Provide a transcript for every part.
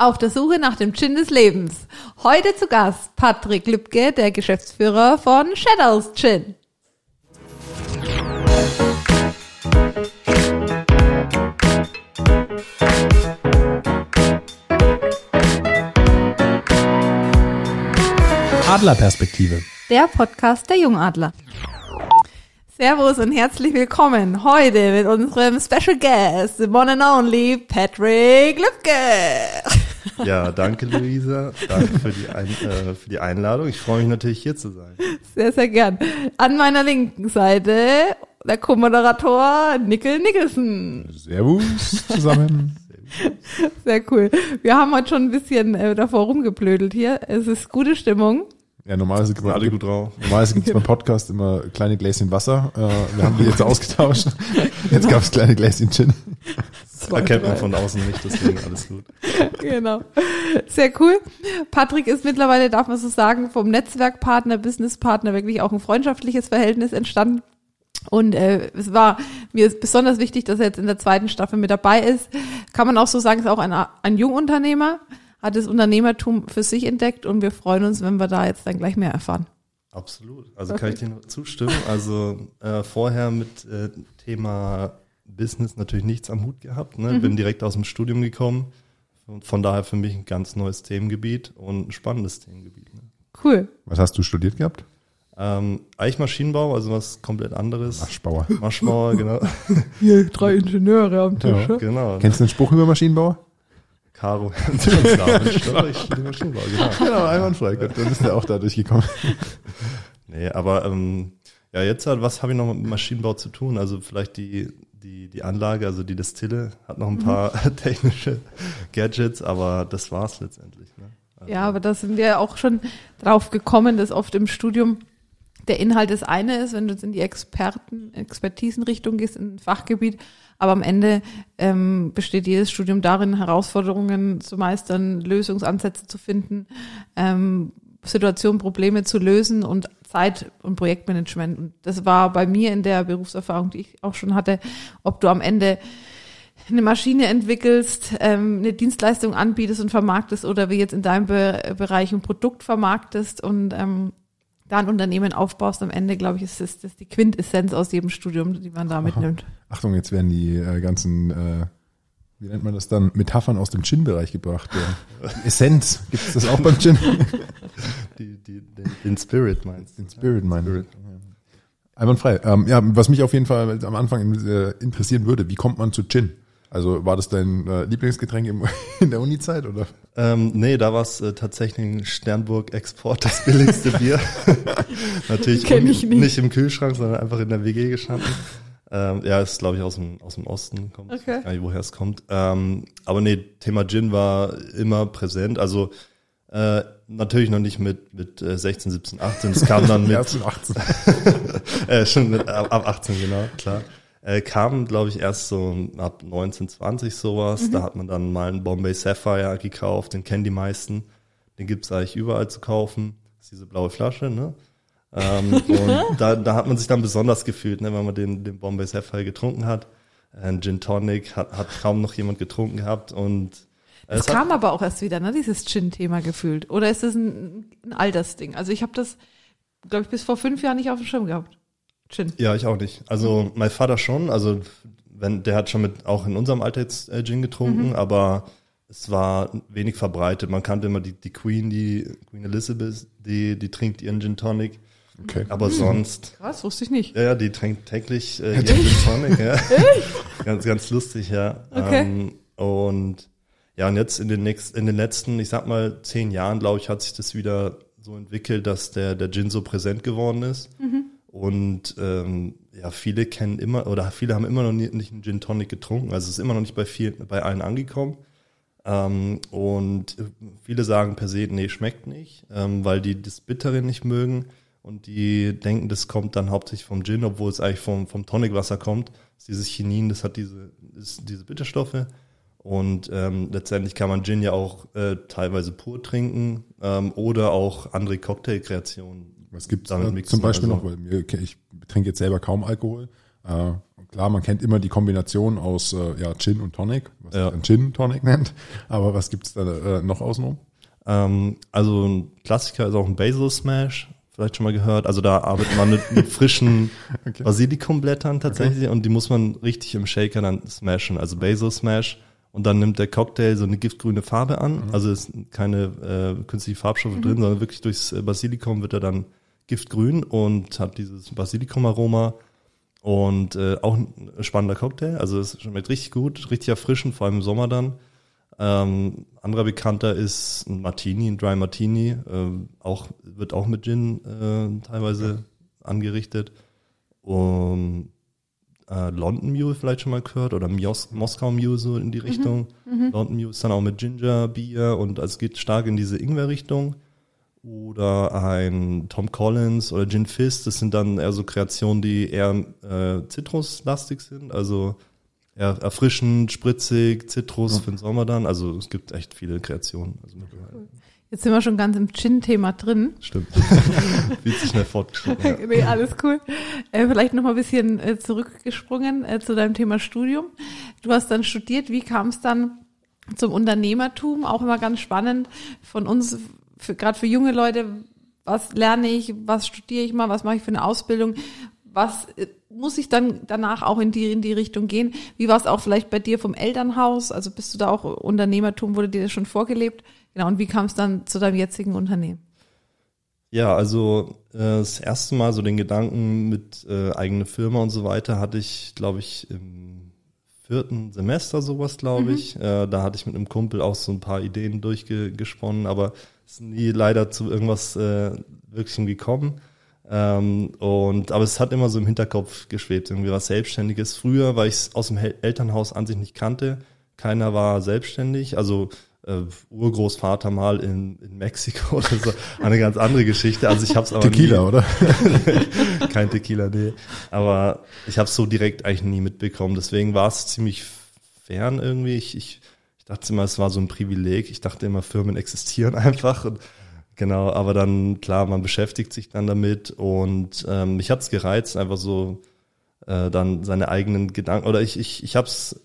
Auf der Suche nach dem Gin des Lebens. Heute zu Gast Patrick Lübke, der Geschäftsführer von Shadows Gin. Adlerperspektive. Der Podcast der Jungadler. Servus und herzlich willkommen heute mit unserem Special Guest, the one and only Patrick Lübke. Ja, danke Luisa. Danke für die, Ein äh, für die Einladung. Ich freue mich natürlich hier zu sein. Sehr, sehr gern. An meiner linken Seite der Co-Moderator Nickel Nicholson. Servus zusammen. Sehr cool. Wir haben heute schon ein bisschen äh, davor rumgeblödelt hier. Es ist gute Stimmung. Ja, normalerweise gibt alle gut drauf. Normalerweise gibt es beim Podcast immer kleine Gläschen Wasser. Äh, wir haben die jetzt ausgetauscht. Jetzt gab es kleine Gläschen Gin. Zwei, Erkennt man von außen nicht, deswegen alles gut. Genau. Sehr cool. Patrick ist mittlerweile, darf man so sagen, vom Netzwerkpartner, Businesspartner wirklich auch ein freundschaftliches Verhältnis entstanden. Und äh, es war mir ist besonders wichtig, dass er jetzt in der zweiten Staffel mit dabei ist. Kann man auch so sagen, ist auch ein, ein Jungunternehmer, hat das Unternehmertum für sich entdeckt und wir freuen uns, wenn wir da jetzt dann gleich mehr erfahren. Absolut. Also kann ich dir nur zustimmen. Also äh, vorher mit äh, Thema Business natürlich nichts am Hut gehabt. Ne? Bin direkt aus dem Studium gekommen. Und von daher für mich ein ganz neues Themengebiet und ein spannendes Themengebiet. Ne? Cool. Was hast du studiert gehabt? Ähm, eigentlich Maschinenbau, also was komplett anderes. Maschbauer. Maschbauer, genau. Hier drei Ingenieure am Tisch. Ja. genau. Kennst du den Spruch über Maschinenbauer? Caro. Genau. Genau, einwandfrei. Gut, dann ist er auch da durchgekommen. Nee, aber ähm, ja, jetzt halt, was habe ich noch mit Maschinenbau zu tun? Also vielleicht die, die, die Anlage, also die Destille, hat noch ein paar technische Gadgets, aber das war's letztendlich. Ne? Also, Ja, aber da sind wir auch schon drauf gekommen, dass oft im Studium der Inhalt das eine ist, wenn du jetzt in die Experten, Expertisenrichtung gehst, in ein Fachgebiet. Aber am Ende ähm, besteht jedes Studium darin, Herausforderungen zu meistern, Lösungsansätze zu finden, ähm, Situationen, Probleme zu lösen und Zeit- und Projektmanagement. Und das war bei mir in der Berufserfahrung, die ich auch schon hatte, ob du am Ende eine Maschine entwickelst, ähm, eine Dienstleistung anbietest und vermarktest oder wie jetzt in deinem Be Bereich ein Produkt vermarktest und ähm, da ein Unternehmen aufbaust, am Ende, glaube ich, ist das, das die Quintessenz aus jedem Studium, die man da mitnimmt. Achtung, jetzt werden die äh, ganzen, äh, wie nennt man das dann, Metaphern aus dem Gin-Bereich gebracht. Ja. Essenz, gibt es das auch beim Gin? die, die, den, den Spirit meinst du? Den Spirit meine Spirit. Einwandfrei. Ähm, ja, was mich auf jeden Fall am Anfang äh, interessieren würde, wie kommt man zu Gin? Also war das dein äh, Lieblingsgetränk im, in der Uni-Zeit oder? Ähm, nee, da war es äh, tatsächlich ein Sternburg-Export, das billigste Bier. Natürlich ich nicht. nicht im Kühlschrank, sondern einfach in der WG gestanden. Ähm, ja, ist glaube ich aus dem, aus dem Osten, kommt Okay. ich weiß gar nicht, woher es kommt. Ähm, aber nee, Thema Gin war immer präsent. Also äh, natürlich noch nicht mit, mit äh, 16, 17, 18. Es kam dann mit, mit 18. äh, schon mit, ab, ab 18, genau, klar. Äh, kam, glaube ich, erst so ab 19, 20 sowas. Da hat man dann mal einen Bombay Sapphire gekauft, den kennen die meisten. Den gibt's eigentlich überall zu kaufen. Das ist diese blaue Flasche, ne? ähm, und da, da hat man sich dann besonders gefühlt, ne, wenn man den, den Bombay Sapphire getrunken hat. Ein Gin Tonic hat, hat kaum noch jemand getrunken gehabt und äh, Es es hat, kam aber auch erst wieder, ne, dieses Gin-Thema gefühlt. Oder ist das ein, ein Altersding? Also ich habe das, glaube ich, bis vor fünf Jahren nicht auf dem Schirm gehabt. Gin. Ja, ich auch nicht. Also mein Vater schon, also wenn der hat schon mit auch in unserem Alter jetzt äh, Gin getrunken, aber es war wenig verbreitet. Man kannte immer die, die Queen, die Queen Elizabeth, die die trinkt ihren Gin Tonic, Okay. aber sonst Was? Wusste ich nicht. ja, ja, die trinkt täglich äh, ihren Gin Tonic, ja. ganz ganz lustig, ja. Okay. Ähm, und ja, und jetzt in den nächsten in den letzten, ich sag mal zehn Jahren, glaube ich, hat sich das wieder so entwickelt, dass der der Gin so präsent geworden ist. Und ähm, ja, viele kennen immer oder viele haben immer noch nie, nicht einen Gin Tonic getrunken. Also es ist immer noch nicht bei vielen, bei allen angekommen. Ähm, und viele sagen per se, nee, schmeckt nicht, ähm, weil die das Bittere nicht mögen und die denken, das kommt dann hauptsächlich vom Gin, obwohl es eigentlich vom, vom Tonicwasser kommt. Das ist dieses Chinin, das hat diese, ist diese Bitterstoffe. Und ähm, letztendlich kann man Gin ja auch äh, teilweise pur trinken ähm, oder auch andere Cocktailkreationen Was gibt's damit äh, mixen. zum Beispiel Also- noch? Weil ich trinke jetzt selber kaum Alkohol. Äh, klar, man kennt immer die Kombination aus äh, ja, Gin und Tonic, was Ja. man Gin Tonic nennt. Aber was gibt's da äh, noch außenrum? Ähm, also ein Klassiker ist auch ein Basil Smash, vielleicht schon mal gehört. Also da arbeitet man mit, mit frischen Okay. Basilikumblättern tatsächlich und die muss man richtig im Shaker dann smashen. Also Basil Smash und dann nimmt der Cocktail so eine giftgrüne Farbe an. Also es sind keine äh, künstlichen Farbstoffe drin, sondern wirklich durchs Basilikum wird er dann giftgrün und hat dieses Basilikum-Aroma. Und äh, auch ein spannender Cocktail. Also es schmeckt richtig gut, richtig erfrischend, vor allem im Sommer dann. Ähm, anderer bekannter ist ein Martini, ein Dry Martini. Ähm, auch, wird auch mit Gin äh, teilweise angerichtet. Um, äh, London Mule vielleicht schon mal gehört oder Mios Moskau Mule so in die Richtung. London Mule ist dann auch mit Ginger Bier und also es geht stark in diese Ingwer-Richtung. Oder ein Tom Collins oder Gin Fizz, das sind dann eher so Kreationen, die eher äh, zitruslastig sind, also eher erfrischend, spritzig, Zitrus für den Sommer dann. Also es gibt echt viele Kreationen. Also. Jetzt sind wir schon ganz im Gin-Thema drin. Stimmt. Viel zu schnell fortgeschritten. Ja. nee, alles cool. Äh, vielleicht noch mal ein bisschen äh, zurückgesprungen äh, zu deinem Thema Studium. Du hast dann studiert. Wie kam es dann zum Unternehmertum? Auch immer ganz spannend von uns, gerade für junge Leute. Was lerne ich? Was studiere ich mal? Was mache ich für eine Ausbildung? Was äh, muss ich dann danach auch in die, in die Richtung gehen? Wie war es auch vielleicht bei dir vom Elternhaus? Also bist du da auch Unternehmertum? Wurde dir das schon vorgelebt? Genau. Und wie kam es dann zu deinem jetzigen Unternehmen? Ja, also äh, das erste Mal so den Gedanken mit äh, eigene Firma und so weiter hatte ich, glaube ich, im vierten Semester sowas, glaube ich. Äh, da hatte ich mit einem Kumpel auch so ein paar Ideen durchgesponnen, aber ist nie leider zu irgendwas äh, Wirklichem gekommen. Ähm, und aber es hat immer so im Hinterkopf geschwebt, irgendwie was Selbstständiges. Früher, weil ich es aus dem Hel Elternhaus an sich nicht kannte, keiner war selbstständig. Also äh, Urgroßvater mal in, in Mexiko oder so, eine ganz andere Geschichte. Also ich habe es aber Tequila, nie, oder? kein Tequila, nee. Aber ich habe es so direkt eigentlich nie mitbekommen. Deswegen war es ziemlich fern irgendwie. Ich, ich, ich dachte immer, es war so ein Privileg. Ich dachte immer, Firmen existieren einfach. Und genau, aber dann, klar, man beschäftigt sich dann damit und ähm, mich hat's gereizt, einfach so äh, dann seine eigenen Gedanken. Oder ich, ich, ich hab's,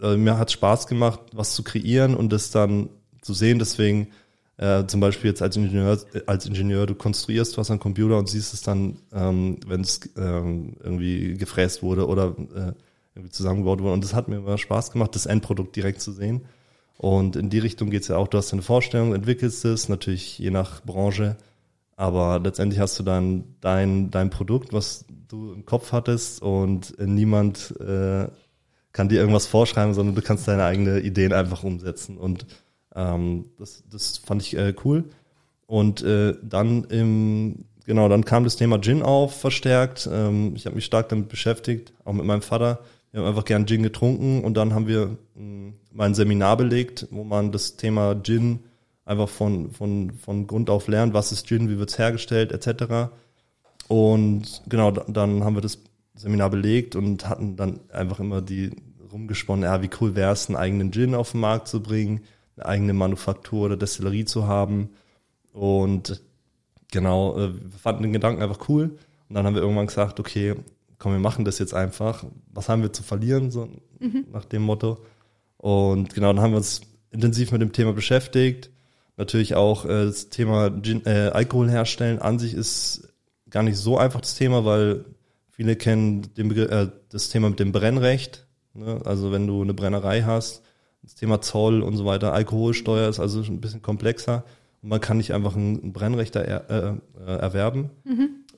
äh, mir hat's Spaß gemacht, was zu kreieren und das dann zu sehen. Deswegen äh, zum Beispiel jetzt als Ingenieur, als Ingenieur, du konstruierst was am Computer und siehst es dann, ähm, wenn es ähm, irgendwie gefräst wurde oder äh, irgendwie zusammengebaut wurde. Und das hat mir immer Spaß gemacht, das Endprodukt direkt zu sehen. Und in die Richtung geht's ja auch. Du hast eine Vorstellung, entwickelst es, natürlich je nach Branche. Aber letztendlich hast du dann dein, dein Produkt, was du im Kopf hattest und niemand äh, kann dir irgendwas vorschreiben, sondern du kannst deine eigenen Ideen einfach umsetzen. Und ähm, das, das fand ich äh, cool. Und äh, dann im, genau, dann kam das Thema Gin auf, verstärkt. Ähm, ich habe mich stark damit beschäftigt, auch mit meinem Vater. Wir haben einfach gern Gin getrunken und dann haben wir mh, mal ein Seminar belegt, wo man das Thema Gin einfach von, von, von Grund auf lernt, was ist Gin, wie wird's hergestellt, etc. Und genau, da- dann haben wir das Seminar belegt und hatten dann einfach immer die rumgesponnen, ja, wie cool wäre es, einen eigenen Gin auf den Markt zu bringen, eine eigene Manufaktur oder Destillerie zu haben. Und genau, äh, wir fanden den Gedanken einfach cool. Und dann haben wir irgendwann gesagt, okay, komm, wir machen das jetzt einfach. Was haben wir zu verlieren, so nach dem Motto. Und genau, dann haben wir uns intensiv mit dem Thema beschäftigt. Natürlich auch äh, das Thema Gin, äh, Alkohol herstellen an sich ist gar nicht so einfach das Thema, weil viele kennen den Begr äh, das Thema mit dem Brennrecht. Ne? Also wenn du eine Brennerei hast, das Thema Zoll und so weiter, Alkoholsteuer ist also ein bisschen komplexer. Und man kann nicht einfach ein, Brennrecht er, äh, äh, erwerben.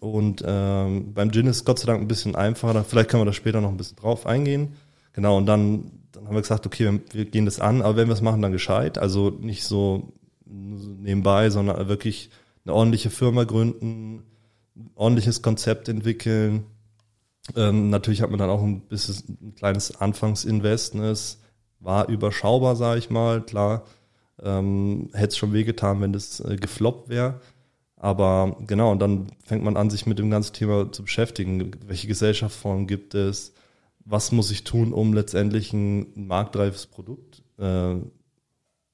Und ähm, beim Gin ist Gott sei Dank ein bisschen einfacher. Vielleicht können wir da später noch ein bisschen drauf eingehen. Genau, und dann, dann haben wir gesagt, okay, wir, gehen das an, aber wenn wir es machen, dann gescheit. Also nicht so nebenbei, sondern wirklich eine ordentliche Firma gründen, ein ordentliches Konzept entwickeln. Ähm, natürlich hat man dann auch ein bisschen ein kleines Anfangsinvest. Ne? Es war überschaubar, sage ich mal. Klar, ähm, hätte es schon wehgetan, wenn das äh, gefloppt wäre. Aber genau, und dann fängt man an, sich mit dem ganzen Thema zu beschäftigen. Welche Gesellschaftsformen gibt es? Was muss ich tun, um letztendlich ein marktreifes Produkt äh,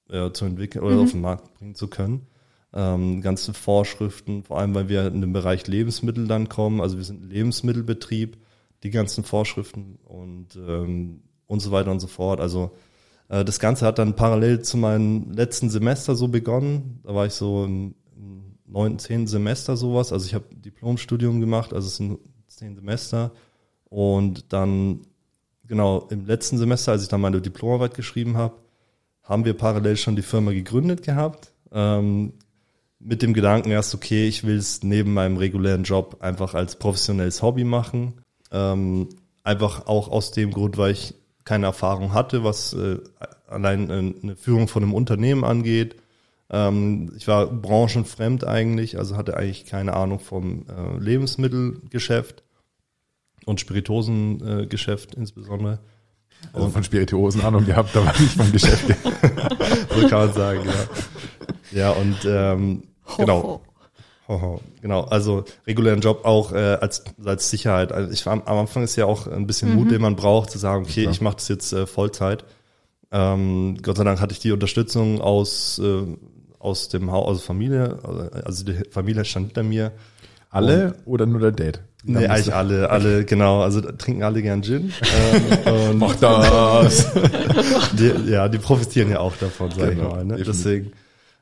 ja, zu entwickeln oder auf den Markt bringen zu können? Ähm, ganze Vorschriften, vor allem weil wir in den Bereich Lebensmittel dann kommen. Also wir sind ein Lebensmittelbetrieb. die ganzen Vorschriften und, ähm, und so weiter und so fort. Also äh, das Ganze hat dann parallel zu meinem letzten Semester so begonnen. Da war ich so im, im neunten, zehnten Semester sowas. Also ich habe Diplomstudium gemacht, also es sind zehn Semester. Und dann, genau, im letzten Semester, als ich dann meine Diplomarbeit geschrieben habe, haben wir parallel schon die Firma gegründet gehabt. Ähm, mit dem Gedanken erst, okay, ich will es neben meinem regulären Job einfach als professionelles Hobby machen. Ähm, einfach auch aus dem Grund, weil ich keine Erfahrung hatte, was äh, allein äh, eine Führung von einem Unternehmen angeht. Ähm, ich war branchenfremd eigentlich, also hatte eigentlich keine Ahnung vom äh, Lebensmittelgeschäft und Spirituosengeschäft insbesondere. Also von Spirituosen Ahnung gehabt, aber nicht vom Geschäft. so kann man sagen, ja. Ja, und ähm, genau. Hoho, genau, also regulären Job auch äh, als, als Sicherheit. Also ich war am, am Anfang ist ja auch ein bisschen Mut, den man braucht, zu sagen, okay, ich mache das jetzt äh, Vollzeit. Ähm, Gott sei Dank hatte ich die Unterstützung aus, äh, aus dem Haus, aus Familie, also die Familie stand hinter mir. Alle oder nur der Date? Nee, eigentlich alle, alle, genau. Also trinken alle gern Gin. ähm, und Mach das. die, ja, die profitieren ja auch davon, sag Genau, ich mal. Ne? Deswegen,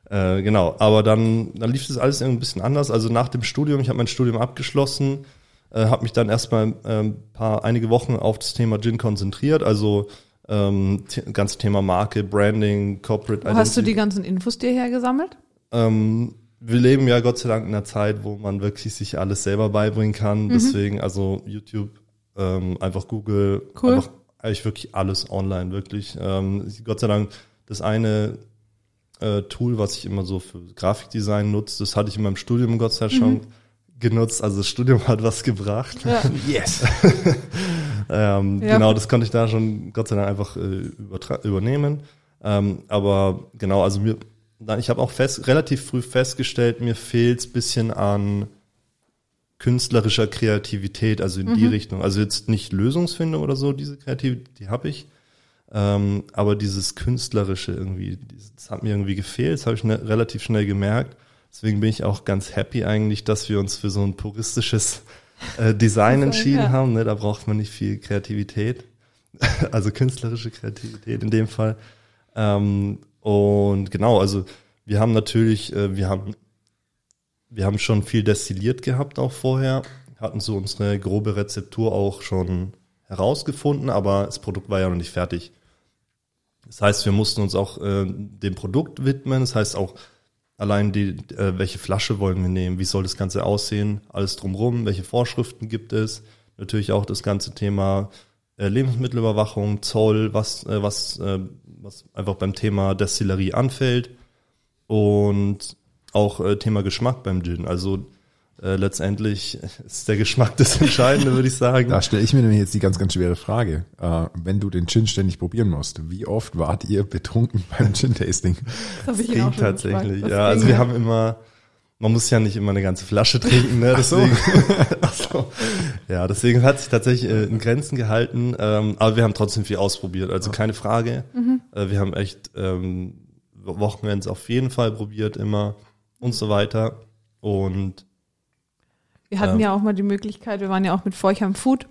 äh, genau. Aber dann, dann lief das alles irgendwie ein bisschen anders. Also nach dem Studium, ich habe mein Studium abgeschlossen, äh, habe mich dann erstmal ähm, paar einige Wochen auf das Thema Gin konzentriert. Also ähm, ganze Thema Marke, Branding, Corporate Wo hast du die ganzen Infos dir hergesammelt? ähm, wir leben ja Gott sei Dank in einer Zeit, wo man wirklich sich alles selber beibringen kann. Mhm. Deswegen, also YouTube, ähm, einfach Google, Cool. einfach eigentlich wirklich alles online, wirklich. Ähm, Gott sei Dank, das eine äh, Tool, was ich immer so für Grafikdesign nutze, das hatte ich in meinem Studium Gott sei Dank schon genutzt. Also das Studium hat was gebracht. Ja. Yes. Ähm, Ja. Genau, das konnte ich da schon Gott sei Dank einfach äh, übernehmen. Ähm, aber genau, also mir, ich habe auch fest, relativ früh festgestellt, mir fehlt's bisschen an künstlerischer Kreativität, also in die Richtung. Also jetzt nicht Lösungsfindung oder so, diese Kreativität, die habe ich. Ähm, aber dieses Künstlerische irgendwie, das hat mir irgendwie gefehlt, das habe ich schnell, relativ schnell gemerkt. Deswegen bin ich auch ganz happy eigentlich, dass wir uns für so ein puristisches äh, Design entschieden ja. haben. Ne? Da braucht man nicht viel Kreativität, also künstlerische Kreativität in dem Fall. Ähm, und genau, also wir haben natürlich, äh, wir haben, wir haben schon viel destilliert gehabt auch vorher, hatten so unsere grobe Rezeptur auch schon herausgefunden, aber das Produkt war ja noch nicht fertig. Das heißt, wir mussten uns auch äh, dem Produkt widmen. Das heißt auch allein die, äh, welche Flasche wollen wir nehmen, wie soll das Ganze aussehen, alles drumrum, welche Vorschriften gibt es. Natürlich auch das ganze Thema äh, Lebensmittelüberwachung, Zoll, was, äh, was, äh, was einfach beim Thema Destillerie anfällt. Und auch äh, Thema Geschmack beim Gin. Also äh, letztendlich ist der Geschmack das Entscheidende, würde ich sagen. Da stelle ich mir nämlich jetzt die ganz, ganz schwere Frage. Äh, wenn du den Gin ständig probieren musst, wie oft wart ihr betrunken beim Gin-Tasting? Das ihn ging tatsächlich. Was Ja, also wir haben immer, man muss ja nicht immer eine ganze Flasche trinken, ne? Ach so. Deswegen, Ach so. Ja, deswegen hat sich tatsächlich äh, in Grenzen gehalten, ähm, aber wir haben trotzdem viel ausprobiert, also keine Frage. Mhm. Äh, wir haben echt ähm, Wochenends auf jeden Fall probiert immer und so weiter. Und Wir hatten Ja. ja auch mal die Möglichkeit, wir waren ja auch mit Forchheim Food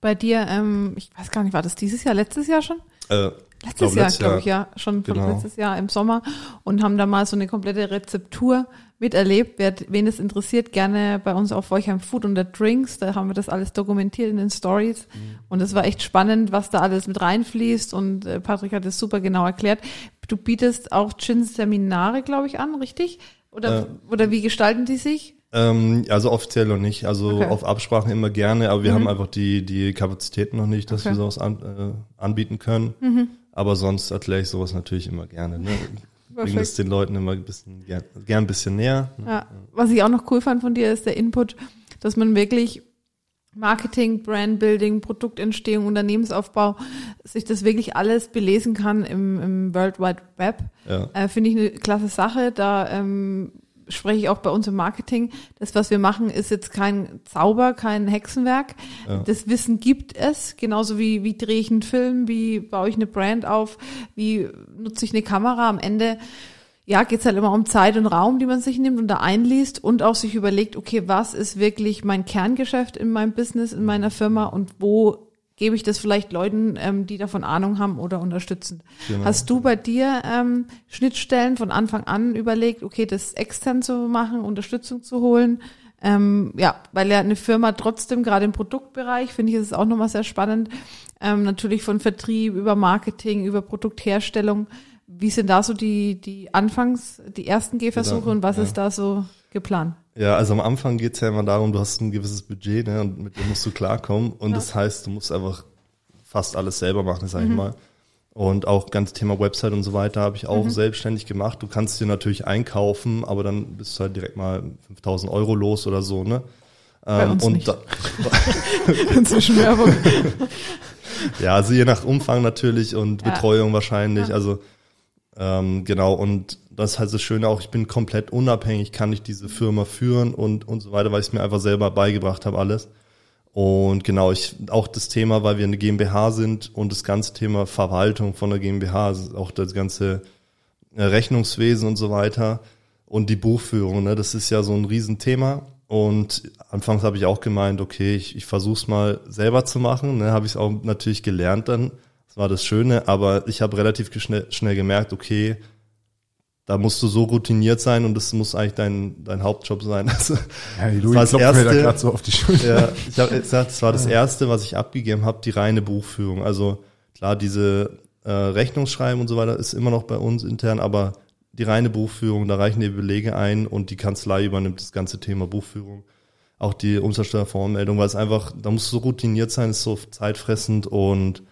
bei dir, ähm, ich weiß gar nicht, war das dieses Jahr, letztes Jahr schon? äh, Letztes glaub, Jahr, glaube ich, ja, schon Genau. letztes Jahr im Sommer und haben da mal so eine komplette Rezeptur miterlebt. Wer, wen es interessiert, gerne bei uns auf Forchheim Food unter Drinks, da haben wir das alles dokumentiert in den Stories Mhm. und es war echt spannend, was da alles mit reinfließt und äh, Patrick hat es super genau erklärt. Du bietest auch Gin-Seminare, glaube ich, an, richtig? Oder, Äh. oder wie gestalten die sich? Ähm, also offiziell noch nicht. Also Okay. auf Absprachen immer gerne, aber wir Mhm. haben einfach die, die Kapazitäten noch nicht, dass Okay. wir sowas an, äh, anbieten können. Mhm. Aber sonst erkläre ich sowas natürlich immer gerne. Ne? Perfekt. es den Leuten immer ein bisschen, gern, gern ein bisschen näher. Ne? Ja, was ich auch noch cool fand von dir ist der Input, dass man wirklich Marketing, Brandbuilding, Produktentstehung, Unternehmensaufbau, sich das wirklich alles belesen kann im, im World Wide Web. Ja. Äh, Finde ich eine klasse Sache. Da ähm, spreche ich auch bei uns im Marketing. Das, was wir machen, ist jetzt kein Zauber, kein Hexenwerk. Ja. Das Wissen gibt es, genauso wie, wie drehe ich einen Film, wie baue ich eine Brand auf, wie nutze ich eine Kamera. Am Ende ja, geht's halt immer um Zeit und Raum, die man sich nimmt und da einliest und auch sich überlegt, okay, was ist wirklich mein Kerngeschäft in meinem Business, in meiner Firma und wo gebe ich das vielleicht Leuten, ähm, die davon Ahnung haben oder unterstützen. Genau. Hast du bei dir ähm, Schnittstellen von Anfang an überlegt, okay, das extern zu machen, Unterstützung zu holen? Ähm, ja, weil ja eine Firma trotzdem, gerade im Produktbereich, finde ich, ist es auch nochmal sehr spannend, ähm, natürlich von Vertrieb über Marketing, über Produktherstellung. Wie sind da so die, die Anfangs, die ersten Gehversuche genau, und was ja. ist da so geplant? Ja, also am Anfang geht's ja immer darum, du hast ein gewisses Budget ne, und mit dem musst du klarkommen. Und ja. das heißt, du musst einfach fast alles selber machen, sag ich mhm. mal. Und auch ganz Thema Website und so weiter habe ich auch mhm. selbstständig gemacht. Du kannst dir natürlich einkaufen, aber dann bist du halt direkt mal 5000 Euro los oder so, ne? Bei ähm, uns und nicht. Da, Inzwischen Werbung. ja, also je nach Umfang natürlich und ja. Betreuung wahrscheinlich. Ja. Also ähm, genau, und das halt das Schöne auch, ich bin komplett unabhängig, kann ich diese Firma führen und, und so weiter, weil ich es mir einfach selber beigebracht habe, alles. Und genau, ich auch das Thema, weil wir eine GmbH sind und das ganze Thema Verwaltung von der GmbH, also auch das ganze äh, Rechnungswesen und so weiter und die Buchführung, ne, das ist ja so ein Riesenthema. Und anfangs habe ich auch gemeint, okay, ich, ich versuche es mal selber zu machen. Ne, habe ich auch natürlich gelernt dann. Das war das Schöne, aber ich habe relativ schnell, schnell gemerkt, okay, da musst du so routiniert sein und das muss eigentlich dein, dein Hauptjob sein. Also, ja, die Louis das erste, mir da so auf die Schulter. Ja, ich habe gesagt, das war das erste, was ich abgegeben habe, die reine Buchführung. Also klar, diese äh, Rechnungsschreiben und so weiter ist immer noch bei uns intern, aber die reine Buchführung, da reichen die Belege ein und die Kanzlei übernimmt das ganze Thema Buchführung. Auch die Umsatzsteuervoranmeldung, weil es einfach, da musst du so routiniert sein, ist so zeitfressend und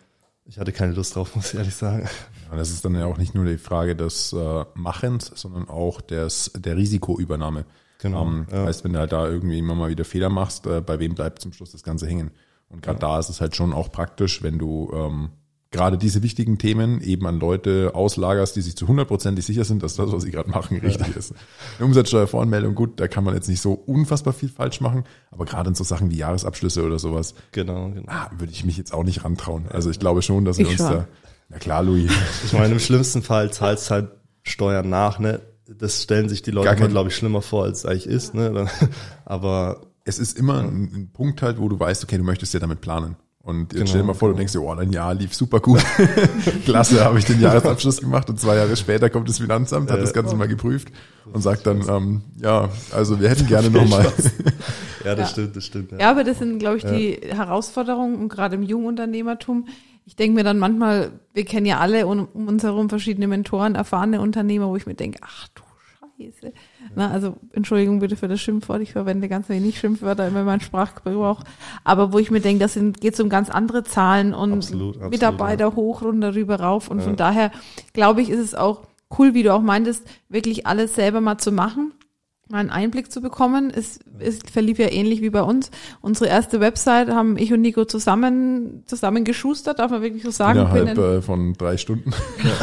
ich hatte keine Lust drauf, muss ich ehrlich sagen. Ja, das ist dann ja auch nicht nur die Frage des äh, Machens, sondern auch des, der Risikoübernahme. Genau. Ähm, ja. Heißt, wenn du halt da irgendwie immer mal wieder Fehler machst, äh, bei wem bleibt zum Schluss das Ganze hängen? Und gerade ja. da ist es halt schon auch praktisch, wenn du ähm, gerade diese wichtigen Themen eben an Leute auslagerst, die sich zu hundertprozentig sicher sind, dass das, was sie gerade machen, richtig ja. ist. Eine Umsatzsteuervoranmeldung, gut, da kann man jetzt nicht so unfassbar viel falsch machen, aber gerade in so Sachen wie Jahresabschlüsse oder sowas, genau, genau. Ah, würde ich mich jetzt auch nicht rantrauen. Also ich glaube schon, dass wir ich uns schon. da, na klar, Louis. Ich meine, im schlimmsten Fall zahlst halt Steuern nach, ne? Das stellen sich die Leute, glaube ich, schlimmer vor, als es eigentlich ist, ne? Aber es ist immer ein, ein Punkt halt, wo du weißt, okay, du möchtest ja damit planen. Und jetzt genau, stell dir mal vor, du denkst dir, oh, dein Jahr lief super gut. Klasse, habe ich den Jahresabschluss gemacht und zwei Jahre später kommt das Finanzamt, hat das Ganze mal geprüft und sagt dann, ähm, ja, also wir hätten gerne nochmal. ja, das ja. stimmt, das stimmt. Ja. ja, aber das sind, glaube ich, die ja. Herausforderungen und gerade im Jungunternehmertum. Ich denke mir dann manchmal, wir kennen ja alle um, um uns herum verschiedene Mentoren, erfahrene Unternehmer, wo ich mir denke, ach du Scheiße. Na, also Entschuldigung bitte für das Schimpfwort. Ich verwende ganz wenig Schimpfwörter in meinem Sprachgebrauch. Aber wo ich mir denke, das geht es um ganz andere Zahlen und absolut, absolut, Mitarbeiter ja. hoch, runter, rüber, rauf. Und ja. von daher glaube ich, ist es auch cool, wie du auch meintest, wirklich alles selber mal zu machen mal einen Einblick zu bekommen. Es, es verlief ja ähnlich wie bei uns. Unsere erste Website haben ich und Nico zusammen, zusammen geschustert, darf man wirklich so sagen. Innerhalb äh, von drei Stunden.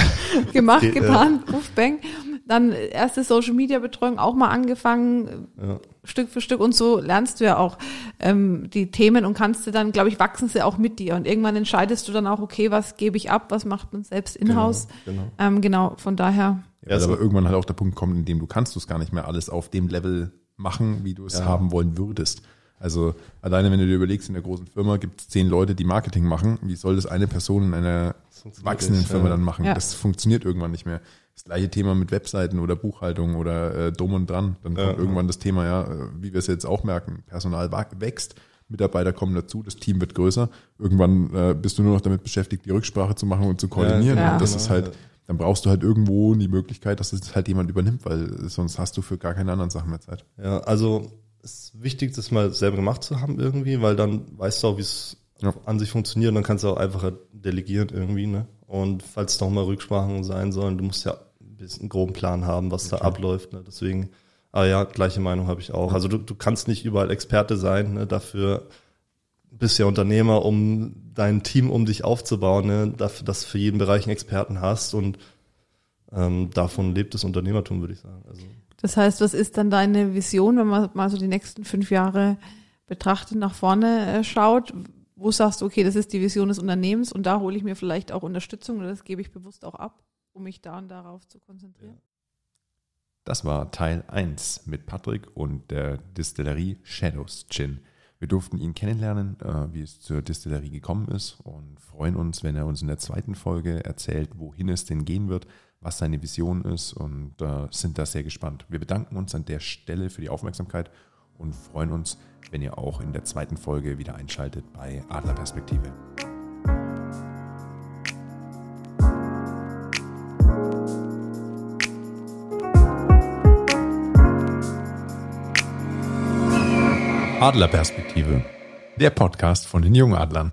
gemacht, getan, Ruf, bang. Dann erste Social Media Betreuung auch mal angefangen, ja. Stück für Stück und so lernst du ja auch ähm, die Themen und kannst du dann, glaube ich, wachsen sie auch mit dir und irgendwann entscheidest du dann auch, okay, was gebe ich ab, was macht man selbst in-house. Genau, genau. Ähm, genau, von daher. Ja, also aber irgendwann halt auch der Punkt kommt, in dem du kannst du es gar nicht mehr alles auf dem Level machen, wie du es ja. haben wollen würdest. Also alleine, wenn du dir überlegst, in der großen Firma gibt es zehn Leute, die Marketing machen. Wie soll das eine Person in einer wachsenden Firma ja. dann machen? Ja. Das funktioniert irgendwann nicht mehr. Das gleiche Thema mit Webseiten oder Buchhaltung oder äh, dumm und dran. Dann kommt ja, irgendwann das Thema, ja, äh, wie wir es jetzt auch merken, Personal wächst, Mitarbeiter kommen dazu, das Team wird größer. Irgendwann äh, bist du nur noch damit beschäftigt, die Rücksprache zu machen und zu koordinieren. und das genau, ist halt, dann brauchst du halt irgendwo die Möglichkeit, dass es halt jemand übernimmt, weil sonst hast du für gar keine anderen Sachen mehr Zeit. Ja, also ist wichtig, das mal selber gemacht zu haben irgendwie, weil dann weißt du auch, wie es ja. an sich funktioniert und dann kannst du auch einfacher delegieren irgendwie, ne? Und falls noch mal Rücksprachen sein sollen, du musst ja ein bisschen einen groben Plan haben, was okay. da abläuft, ne? Deswegen, ah ja, gleiche Meinung habe ich auch. Also du, du kannst nicht überall Experte sein, ne? Dafür bist ja Unternehmer, um dein Team um dich aufzubauen, ne? Dafür, dass du für jeden Bereich einen Experten hast und ähm, davon lebt das Unternehmertum, würde ich sagen. Also das heißt, was ist dann deine Vision, wenn man mal so die nächsten fünf Jahre betrachtet, nach vorne äh, schaut? Wo sagst du, okay, das ist die Vision des Unternehmens und da hole ich mir vielleicht auch Unterstützung oder das gebe ich bewusst auch ab, um mich da und darauf zu konzentrieren? Das war Teil 1 mit Patrick und der Distillerie Shadows Gin. Wir durften ihn kennenlernen, äh, wie es zur Distillerie gekommen ist und freuen uns, wenn er uns in der zweiten Folge erzählt, wohin es denn gehen wird, was seine Vision ist und äh, sind da sehr gespannt. Wir bedanken uns an der Stelle für die Aufmerksamkeit und freuen uns, wenn ihr auch in der zweiten Folge wieder einschaltet bei Adlerperspektive. Adlerperspektive, der Podcast von den Jungadlern.